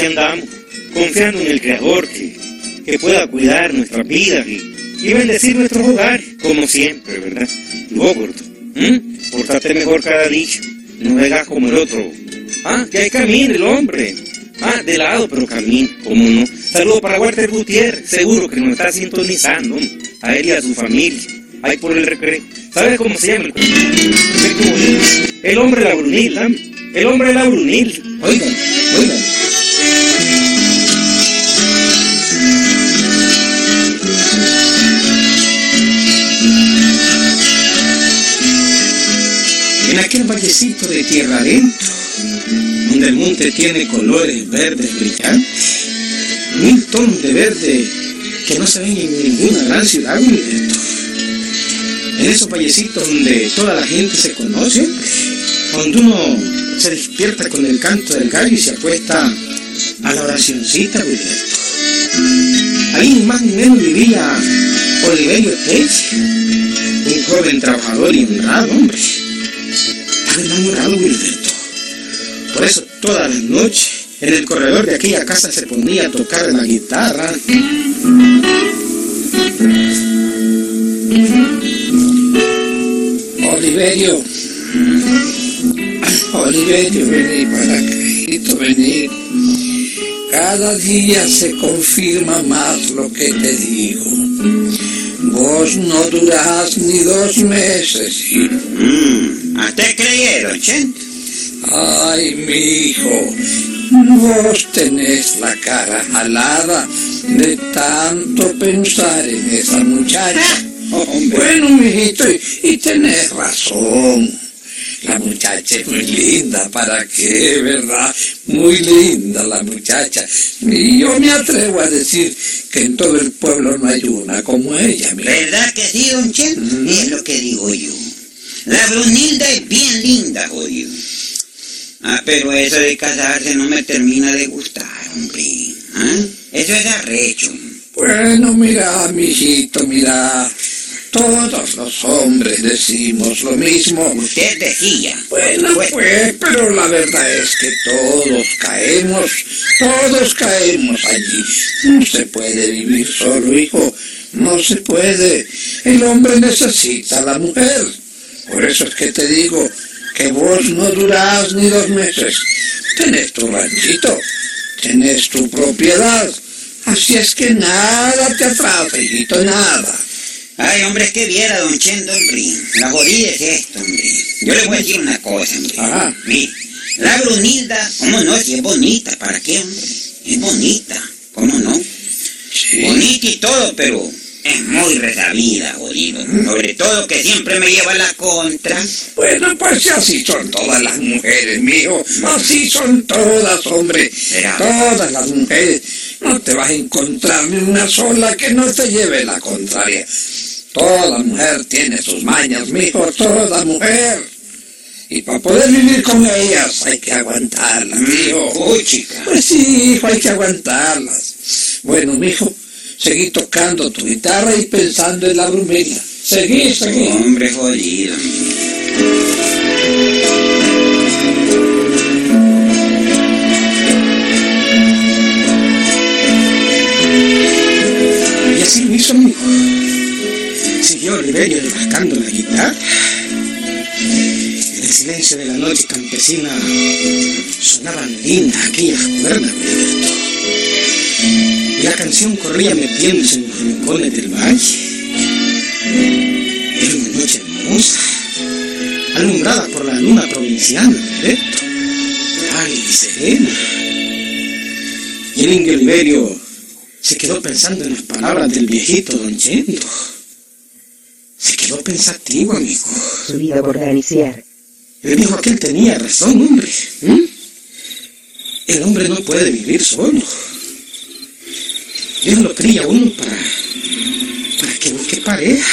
aquí andamos, confiando en el Creador que, que pueda cuidar nuestras vidas y, y bendecir nuestros hogares, como siempre, ¿verdad? Y gordo, portate mejor cada dicho, no vengas como el otro. Ah, que hay camino el hombre. Ah, de lado, pero camino, como no. Saludo para Walter Gutiérrez, seguro que nos está sintonizando, a él y a su familia, ahí por el recreo. ¿Sabes cómo se llama? El, el hombre labrunil, ¿ah? El hombre labrunil. Oigan, oigan. Aquel vallecito de tierra adentro, donde el monte tiene colores verdes brillantes, mil tonos de verde que no se ven en ninguna gran ciudad, Wilberto. En esos vallecitos donde toda la gente se conoce, donde uno se despierta con el canto del gallo y se apuesta a la oracioncita, Wilberto. Ahí más ni menos vivía Oliverio Pérez, un joven trabajador y honrado, hombre. Enamorado, Wilberto. Por eso todas las noches en el corredor de aquella casa se ponía a tocar la guitarra. Oliverio. Oliverio, vení para acá, vení. Cada día se confirma más lo que te digo. Vos no durás ni dos meses. Mm, ¿Hasta creyeron, Chente? Ay, mi hijo, vos tenés la cara alada de tanto pensar en esa muchacha. Bueno, mijito, y, y tenés razón. La muchacha es muy linda, ¿para qué, verdad? Muy linda la muchacha. Y yo me atrevo a decir que en todo el pueblo no hay una como ella, ¿Verdad que sí, don Chente? Es lo que digo yo. La Brunilda es bien linda, jodido. Ah, pero eso de casarse no me termina de gustar, hombre. ¿Ah? Eso es arrecho. Bueno, mira, mijito, mira. Todos los hombres decimos lo mismo. Usted decía. Bueno, Pues- pues, pero la verdad es que todos caemos, todos caemos allí. No se puede vivir solo, hijo, no se puede. El hombre necesita a la mujer. Por eso es que te digo que vos no durás ni dos meses. Tenés tu ranchito, tenés tu propiedad. Así es que nada te atrasa, hijito, nada. Ay, hombre, es que viera, don Chendo, hombre. La jodida es esto, hombre. Yo le voy a decir una cosa, hombre. Ajá. Mire, la Brunilda, ¿cómo no? Si es bonita, ¿para qué, hombre? Es bonita, ¿cómo no? Sí. Bonita y todo, pero es muy resabida, jodido. Sobre todo que siempre me lleva la contra. Bueno, pues así son todas las mujeres, mijo. Así son todas, hombre. Todas las mujeres. No te vas a encontrar ni una sola que no te lleve la contraria. Toda mujer tiene sus mañas, mijo. Toda mujer. Y para poder vivir con ellas hay que aguantarlas, mijo. Uy, chica. Pues sí, hijo, hay que aguantarlas. Bueno, mijo, seguí tocando tu guitarra y pensando en la brumela. Seguí, seguí. Hombre jodido. Y así lo hizo mi hijo. Siguió Oliverio rascando la guitarra. En el silencio de la noche campesina sonaban lindas aquellas cuerdas, Roberto. Y la canción corría metiéndose en los rincones del valle. Era una noche hermosa, alumbrada por la luna provinciana, Roberto. Ay, serena. Y el indio Oliverio se quedó pensando en las palabras del viejito don Chendo. Se quedó pensativo, amigo. Su vida por iniciar. El viejo aquel tenía razón, hombre. El hombre no puede vivir solo. Dios lo cría a uno para, para que busque pareja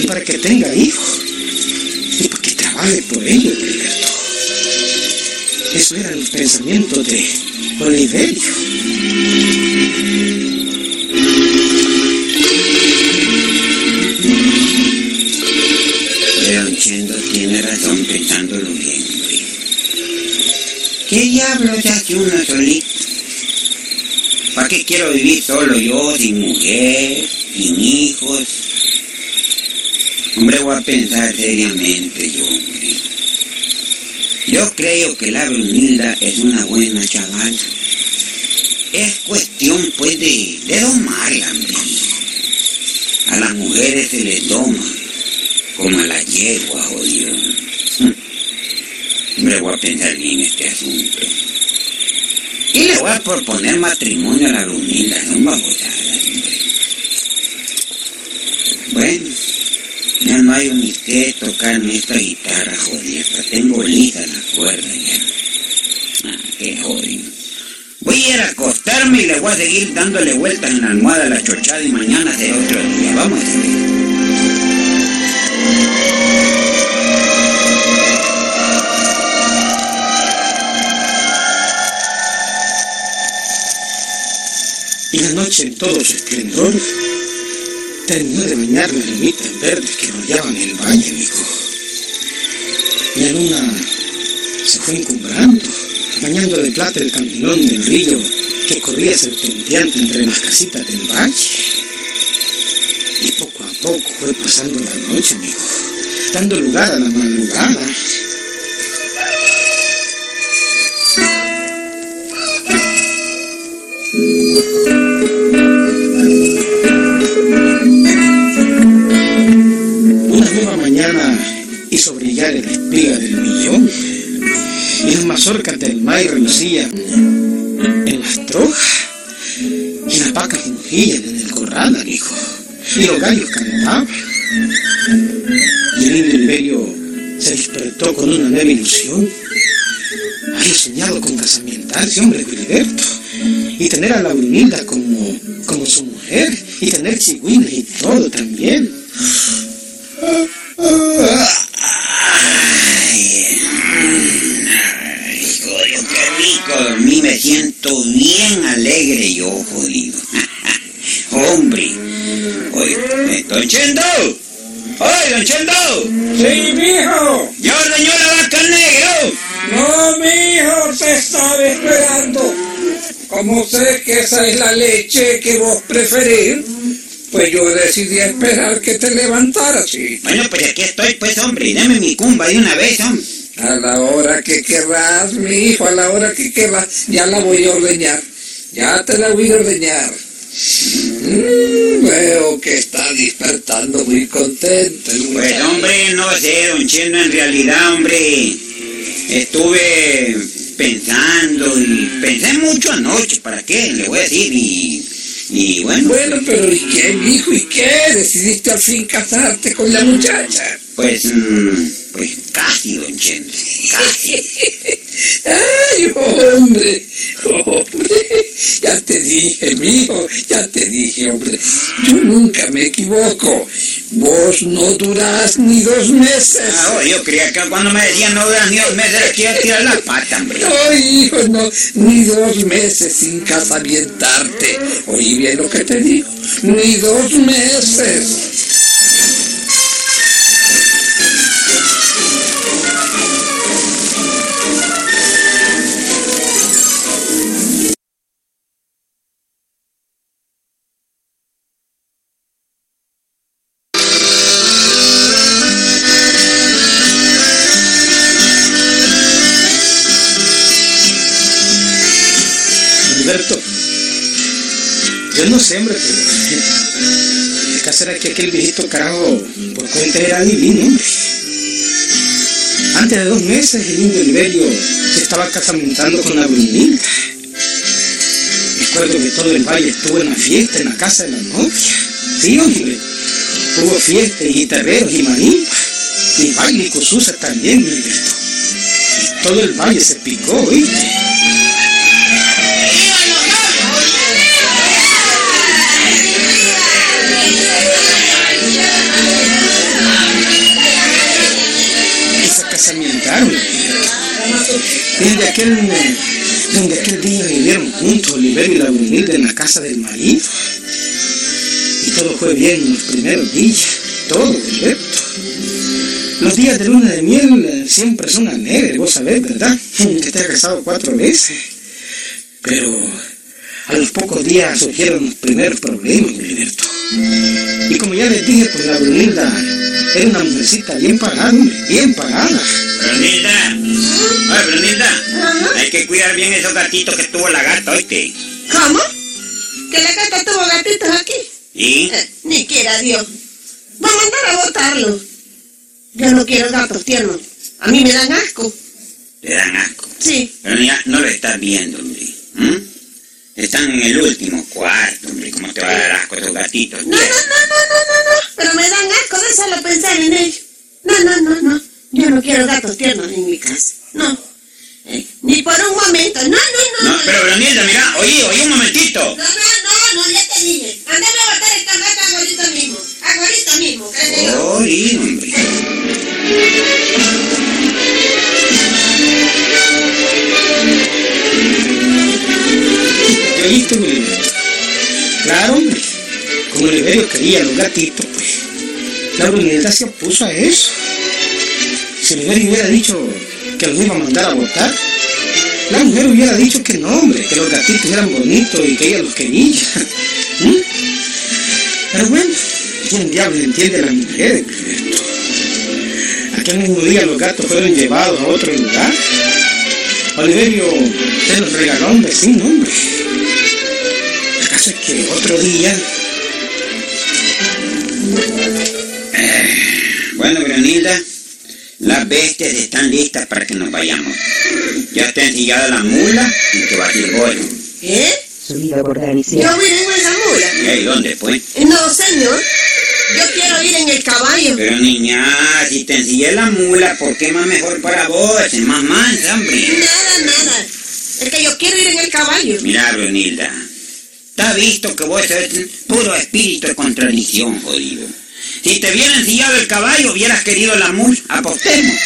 y para que tenga hijos y para que trabaje por ellos, Gilberto. Eso eran los pensamientos de Oliverio. Pero Chendo tiene razón pensándolo bien. ¿Qué diablos hace uno solito? ¿Para qué quiero vivir solo yo, sin mujer, sin hijos? Hombre, voy a pensar seriamente yo, hombre. Yo creo que la Brunilda es una buena chavala. Es cuestión, pues, de, domarla. A las mujeres se les doma, como a la yegua, jodido. Hombre, voy a pensar bien este asunto. Y le voy a proponer matrimonio a la Brunilda, son babosadas. Bueno, ya no hay ni qué tocarme esta guitarra, jodida. Tengo lisa la cuerda ya. Ah, qué jodido. Voy a ir a acostarme y le voy a seguir dándole vueltas en la almohada a la chochada y mañana será otro día. Vamos a ver. Noche en todo su esplendor terminó de bañar las limitas verdes que rodeaban el valle. Y la luna se fue encumbrando, bañando de plata el caminón del río que corría serpenteante entre las casitas del valle. Y poco a poco fue pasando la noche, amigo, dando lugar a la madrugada. Hizo brillar el espiga del millón y las mazorcas del maíz relucían en las trojas y las vacas mugían en el corral, amigo, y los gallos cantaban. Y el indio Liberio se despertó con una nueva ilusión. Había soñado con casamientarse, hombre, Filiberto, y tener a la Brunilda como, como su mujer, y tener chigüines y todo también. Siento bien alegre yo, jodido. Hombre, oye, don Chendo, oye, don Chendo, Sí, mijo. ya ordeñó la vaca negro. No, mijo, te estaba esperando. Como sé que esa es la leche que vos preferís, pues yo decidí esperar que te levantaras, sí. Bueno, pues aquí estoy, pues, hombre, dame mi cumba de una vez, hombre. A la hora que querrás, mi hijo, a la hora que querrás, ya la voy a ordeñar. Ya te la voy a ordeñar. Mm, veo que está despertando muy contento. Pues, hombre, no sé, don Chendo, en realidad, hombre, estuve pensando y pensé mucho anoche, ¿para qué? Le voy a decir, y, y bueno, Bueno, pero ¿y qué, mi hijo? ¿Y qué? ¿Decidiste al fin casarte con la muchacha? Pues, mm, pues casi, don Chendo, casi. Ay, hombre, hombre, ya te dije, mijo, ya te dije, hombre, yo nunca me equivoco. Vos no durás ni dos meses. Ah, oh, yo creía que cuando me decían no vean ni dos meses, quiero tirar la pata, hombre. No, hijo, no, ni dos meses sin casamientarte. Oí bien lo que te digo, ni dos meses. No sé, hombre, pero el caso era que aquel viejito carajo por cuenta era divino, hombre. Antes de dos meses el indio Liberio se estaba casamentando con la Brunilda. Recuerdo que todo el valle estuvo en la fiesta en la casa de la novia. Sí, hombre. Hubo fiesta y guitarreros y marimba. Y baile y cosusa también, Gilberto. Y todo el valle se picó, ¿oíste? Desde aquel, desde aquel día vivieron juntos Oliverio y la Brunilda en la casa del marido. Y todo fue bien en los primeros días, todo, Alberto. Los días de luna de miel siempre son alegres, vos sabés, ¿verdad? Que te has casado cuatro veces. Pero A los pocos días surgieron los primeros problemas, Gilberto. Y como ya les dije, pues la Brunilda era una mujercita bien pagada, hombre, bien pagada. Brunilda, oye Brunilda, hay que cuidar bien esos gatitos que tuvo la gata, oíste. ¿Cómo? ¿Que la gata tuvo gatitos aquí? ¿Y? Eh, ni quiera Dios. Va a mandar a botarlo. Yo no quiero gatos tiernos. A mí me dan asco. Te dan asco. Sí. Pero ya no lo estás viendo, hombre. ¿m? Están en el último cuarto, hombre. ¿Cómo te va a dar asco esos gatitos? No, no, no, no. Pero me dan asco de solo pensar en ellos. No, no, no, no. Yo no quiero gatos tiernos en mi casa. No. Eh, ni por un momento. No, no, no. No, pero Brunilda, mira, oye, oye un momentito. No, no, no, no, ya te dije. Andame a botar esta gata ahorita mismo. Ahorita mismo, créelo. Oye, hombre. ¿Qué oíste, Gilberto? Claro, hombre. Como quería los gatitos, pues. La Brunilda se opuso a eso. Si Oliverio hubiera dicho que los iba a mandar a votar, la mujer hubiera dicho que no, hombre, que los gatitos eran bonitos y que ella los quería. ¿Mm? Pero bueno, ¿quién diablos entiende a las mujeres? Aquel mismo día los gatos fueron llevados a otro lugar. Oliverio se los regaló a un vecino, hombre. El caso es que otro día, Bueno, Brunilda, las bestias están listas para que nos vayamos. Ya está ensillada la mula y que va a ir voy. ¿Eh? Subida por Yo voy en esa mula. ¿Y dónde pues? No, señor. Yo quiero ir en el caballo. Pero niña, si te ensillé la mula, ¿por qué más mejor para vos? Es más mansa, hombre. Nada, nada. Es que yo quiero ir en el caballo. Mira, Brunilda, está visto que vos sos puro espíritu de contradicción, jodido. Si te hubiera ensillado el caballo, hubieras querido la mula. Apostemos.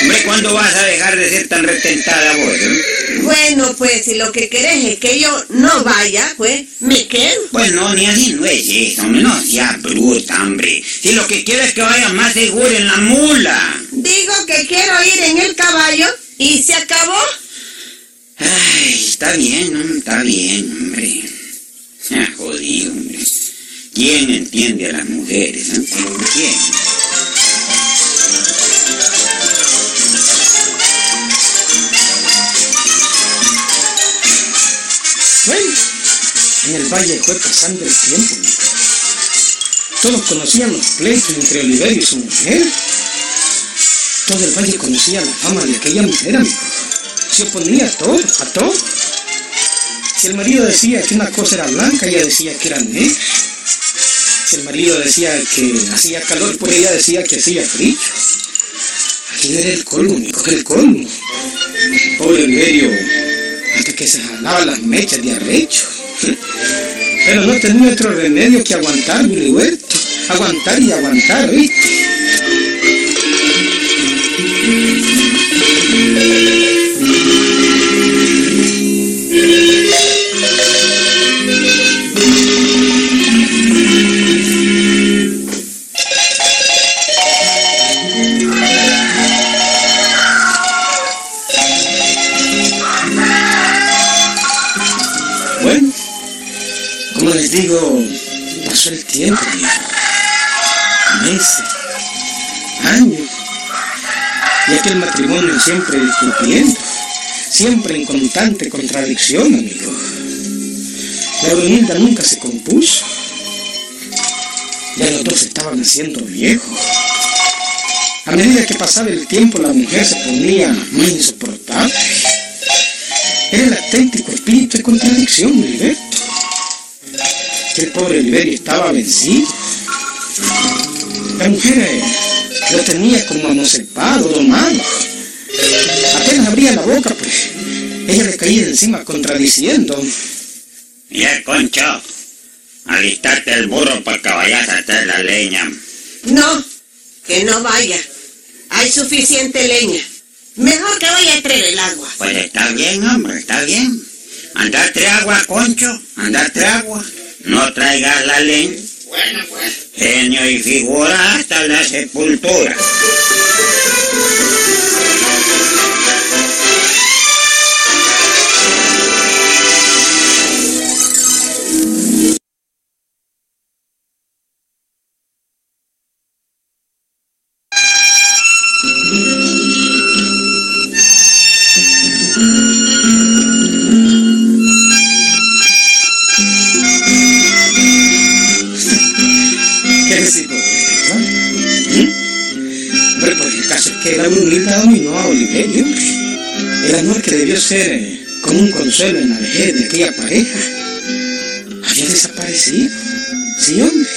Hombre, ¿cuándo vas a dejar de ser tan retentada vos? eh? Bueno, pues si lo que querés es que yo no vaya, pues me quedo. Pues no, ni así no es eso, hombre. No seas bruta, hombre. Si lo que quieres es que vayas más seguro en la mula. Digo que quiero ir en el caballo y se acabó. Ay, está bien, está bien, hombre. Ah, jodido, hombre. ¿Quién entiende a las mujeres? eh? ¿Quién? bueno, en el valle fue pasando el tiempo. Todos conocían los pleitos entre Oliverio y su mujer. Todo el valle conocía la fama de aquella mujer, amigo. Se oponía a todo, a todo. Si el marido decía que una cosa era blanca, ella decía que era negra. Si el marido decía que hacía calor, pues ella decía que hacía frío. Aquí era el colmo, amigo, el colmo. Pobre Oliverio, hasta que se jalaba las mechas de arrecho. Pero no tenía otro remedio que aguantar, Huerto. Aguantar y aguantar, ¿viste? Digo, pasó el tiempo, amigo. Meses, años. Y aquel matrimonio siempre discutiendo, siempre en constante contradicción, amigo. La Brunilda nunca se compuso. Ya los dos estaban haciendo viejos. A medida que pasaba el tiempo, la mujer se ponía más insoportable. Era el auténtico espíritu de contradicción, Heriberto. Que el pobre Oliverio estaba vencido. La mujer eh, lo tenía como amocepado, domado. Apenas abría la boca, pues ella le caía encima contradiciendo. Ya, Concho, alistarte el burro para que vayas a hacer la leña. No, que no vaya. Hay suficiente leña. Mejor que vaya a traer el agua. Pues está bien, hombre, está bien. Andarte agua, Concho, andarte agua. No traigas la leña. Bueno, pues. Genio y figura hasta la sepultura. La brunilda dominó a Oliverio. El amor que debió ser eh, como un consuelo en la vejez de aquella pareja había desaparecido. Sí, hombre.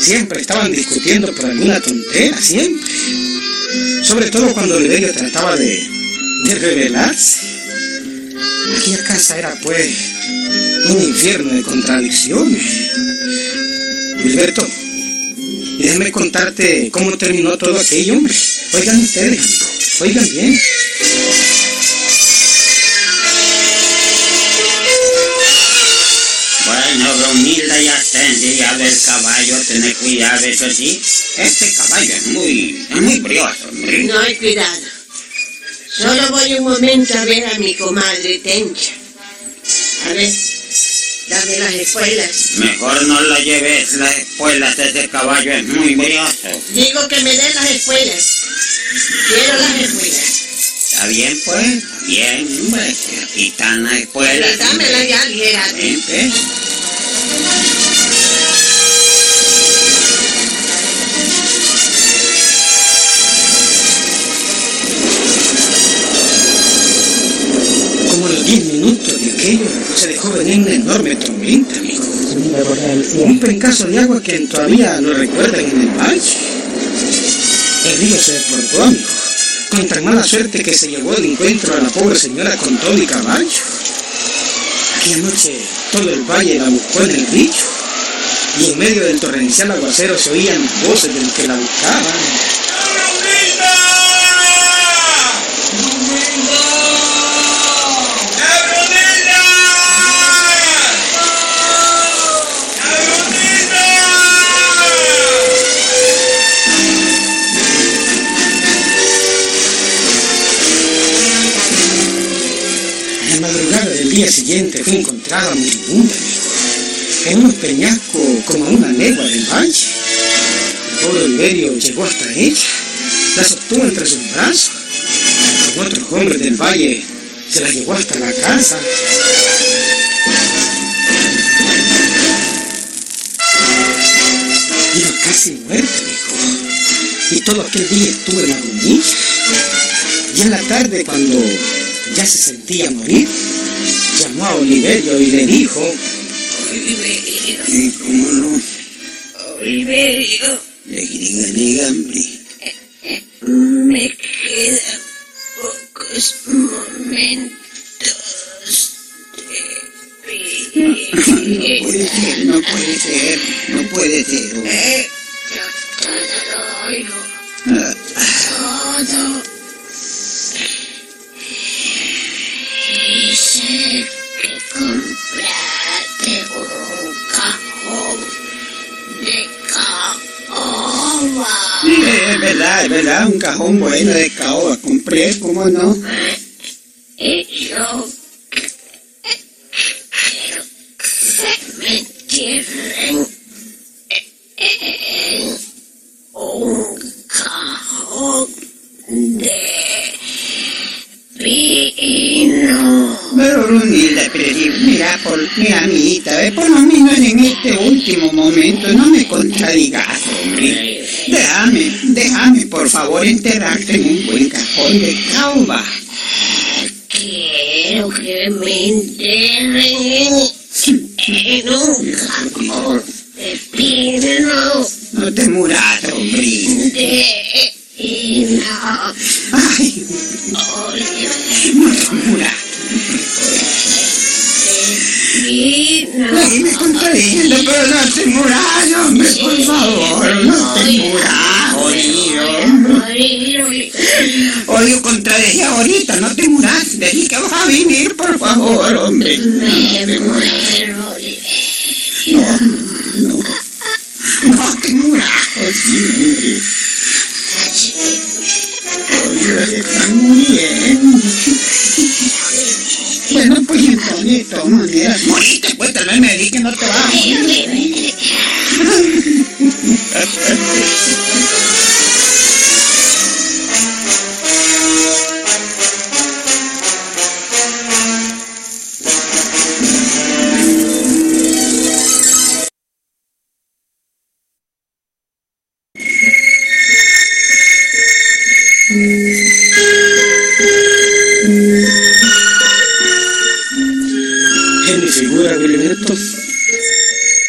Siempre estaban discutiendo por alguna tontera, siempre. Sobre todo cuando Oliverio trataba de, de rebelarse. Aquella casa era pues un infierno de contradicciones. Gilberto, y déjame contarte cómo terminó todo aquello, hombre. Oigan ustedes, oigan bien. Bueno, Brunilda, ya está enseñado el caballo, tener cuidado, eso sí. Este caballo es muy, es muy brioso, hombre. No hay cuidado. Solo voy un momento a ver a mi comadre Tencha. A ver, dame las espuelas. Mejor no lo lleves las espuelas, ese caballo es muy brioso. Digo que me den las espuelas. Quiero las espuelas. ¿Está bien, pues? Está bien, hombre. Aquí están las espuelas. Dámelas ya, ligera. Ven, ven. Como los 10 minutos de aquello, se dejó venir una enorme tormenta, amigo. La. Un pencazo de agua que todavía lo recuerdan en el valle. El río se desbordó, amigo. Con tan mala suerte que se llevó el encuentro a la pobre señora con todo y caballo. Aquella noche todo el valle la buscó en el río. Y en medio del torrencial aguacero se oían voces de los que la buscaban. Día siguiente fue encontrada moribunda, en unos peñascos como a una legua del valle. El pobre Oliverio llegó hasta ella, la sostuvo entre sus brazos. Con otros hombres del valle se la llevó hasta la casa. Iba casi muerta, amigo. Y todo aquel día estuvo en la agonía. Y en la tarde, cuando ya se sentía morir, llamó a Oliverio y le dijo, Oliverio, ¿Y cómo no? Oliverio, Le diga, diga, hombre. me quedan pocos momentos de No vida. puede ser, no puede ser, no puede ser. hombre. Yo todo lo oigo, Ah, todo. Sí, es verdad, es verdad, un cajón bueno de caoba compré, ¿cómo no? Yo quiero que me entierren en un cajón de pino. Pero Brunilda, pero mira, por, mira, amiguita, ve, por lo menos en este último momento no me contradigas, hombre. Déjame, déjame, por favor, enterrarte en un buen cajón de caoba. Quiero que me entierren en un cajón de pino. No te muras, hombre. Pino. Ay, no te muras. pino. Ay, me contradiciendo, pero no te muras, hombre, por favor, no. Morir, Oliverio. Oye, contradije ahorita, no te muras, dejí que vas a venir, por favor, hombre. Me muero, Oliverio. No te muras, oye, Oye, están muriendo. Bueno, pues entonces, de todas maneras, moriste, pues tal vez me di que no te vas a morir. En mi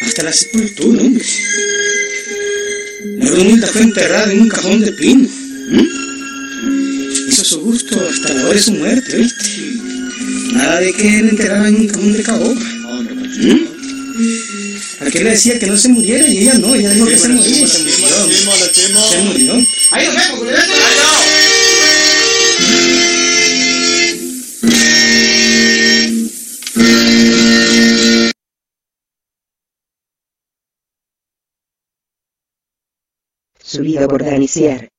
hasta la sepultura, hombre. Brunilda fue enterrada en un cajón de pino. Hizo su gusto hasta la hora de su muerte, ¿viste? Nada de que la enterraran en un cajón de caoba. ¿m? Aquel le decía que no se muriera y ella no, ella dijo que se moría. Se murió. Se murió. Ahí nos vemos, Subido por Danicier.